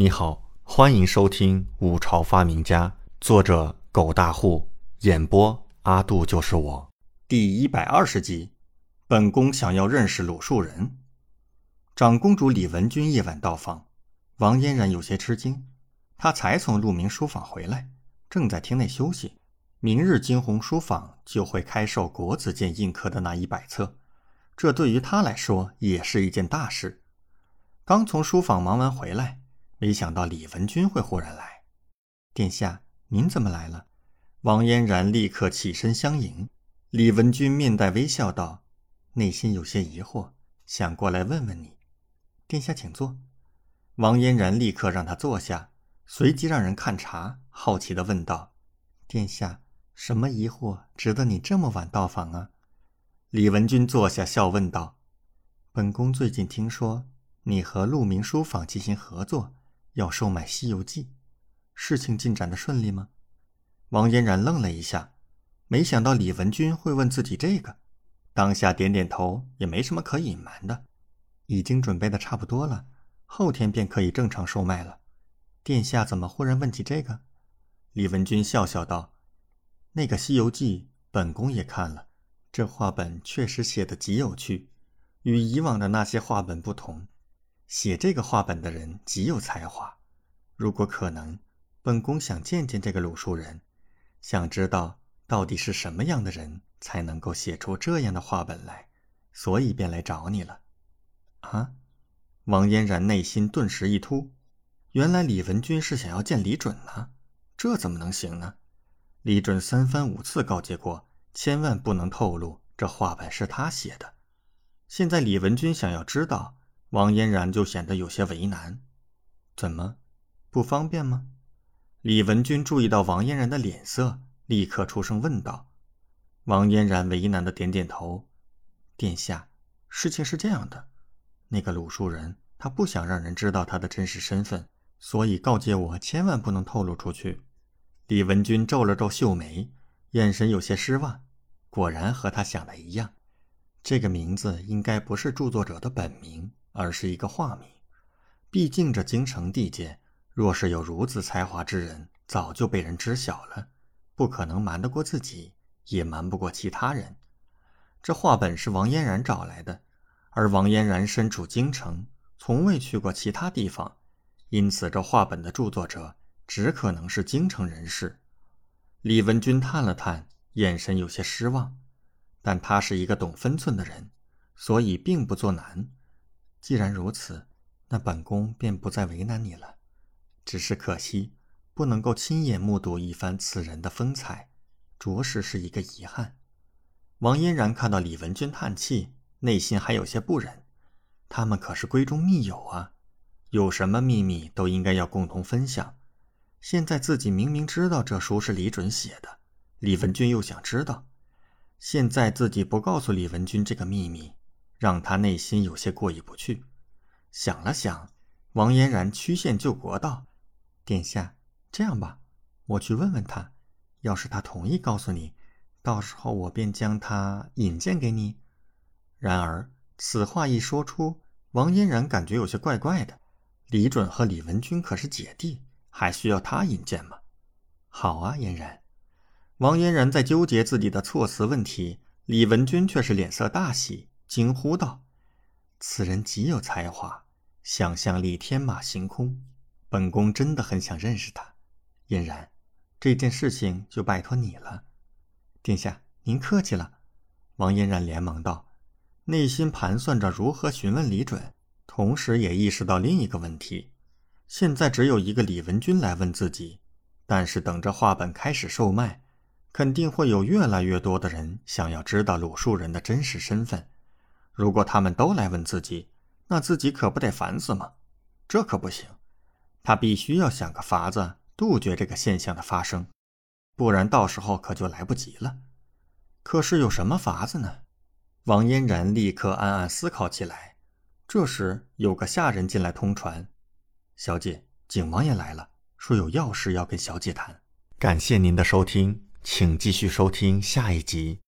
你好，欢迎收听《五朝发明家》，作者狗大户，演播阿杜就是我，第一百二十集。本宫想要认识鲁树人。长公主李文君夜晚到访，王嫣然有些吃惊。她才从鹿鸣书房回来，正在厅内休息。明日惊鸿书坊就会开售国子监印刻的那一百册，这对于她来说也是一件大事。刚从书房忙完回来。没想到李文君会忽然来，殿下，您怎么来了？王嫣然立刻起身相迎。李文君面带微笑道：“内心有些疑惑，想过来问问你。”殿下请坐。王嫣然立刻让他坐下，随即让人看茶，好奇地问道：“殿下，什么疑惑值得你这么晚到访啊？”李文君坐下，笑问道：“本宫最近听说你和鹿鸣书坊进行合作。”要售卖《西游记》，事情进展的顺利吗？王嫣然愣了一下，没想到李文君会问自己这个，当下点点头，也没什么可隐瞒的，已经准备的差不多了，后天便可以正常售卖了。殿下怎么忽然问起这个？李文君笑笑道：“那个《西游记》，本宫也看了，这画本确实写的极有趣，与以往的那些画本不同。”写这个画本的人极有才华，如果可能，本宫想见见这个鲁树人，想知道到底是什么样的人才能够写出这样的画本来，所以便来找你了。啊！王嫣然内心顿时一突，原来李文君是想要见李准呢，这怎么能行呢？李准三番五次告诫过，千万不能透露这画本是他写的，现在李文君想要知道。王嫣然就显得有些为难，怎么，不方便吗？李文君注意到王嫣然的脸色，立刻出声问道。王嫣然为难的点点头：“殿下，事情是这样的，那个鲁树人他不想让人知道他的真实身份，所以告诫我千万不能透露出去。”李文君皱了皱秀眉，眼神有些失望。果然和他想的一样，这个名字应该不是著作者的本名。而是一个化名，毕竟这京城地界，若是有如此才华之人，早就被人知晓了，不可能瞒得过自己，也瞒不过其他人。这画本是王嫣然找来的，而王嫣然身处京城，从未去过其他地方，因此这画本的著作者只可能是京城人士。李文君叹了叹，眼神有些失望，但他是一个懂分寸的人，所以并不作难。既然如此，那本宫便不再为难你了。只是可惜，不能够亲眼目睹一番此人的风采，着实是一个遗憾。王嫣然看到李文君叹气，内心还有些不忍。他们可是闺中密友啊，有什么秘密都应该要共同分享。现在自己明明知道这书是李准写的，李文君又想知道，现在自己不告诉李文君这个秘密。让他内心有些过意不去，想了想，王嫣然曲线救国道：“殿下，这样吧，我去问问他，要是他同意告诉你，到时候我便将他引荐给你。”然而此话一说出，王嫣然感觉有些怪怪的。李准和李文君可是姐弟，还需要他引荐吗？好啊，嫣然。王嫣然在纠结自己的措辞问题，李文君却是脸色大喜。惊呼道：“此人极有才华，想象力天马行空。本宫真的很想认识他。嫣然，这件事情就拜托你了。”殿下，您客气了。王嫣然连忙道，内心盘算着如何询问李准，同时也意识到另一个问题：现在只有一个李文君来问自己，但是等着画本开始售卖，肯定会有越来越多的人想要知道鲁树人的真实身份。如果他们都来问自己，那自己可不得烦死吗？这可不行，他必须要想个法子杜绝这个现象的发生，不然到时候可就来不及了。可是有什么法子呢？王嫣然立刻暗暗思考起来。这时，有个下人进来通传：“小姐，景王爷来了，说有要事要跟小姐谈。”感谢您的收听，请继续收听下一集。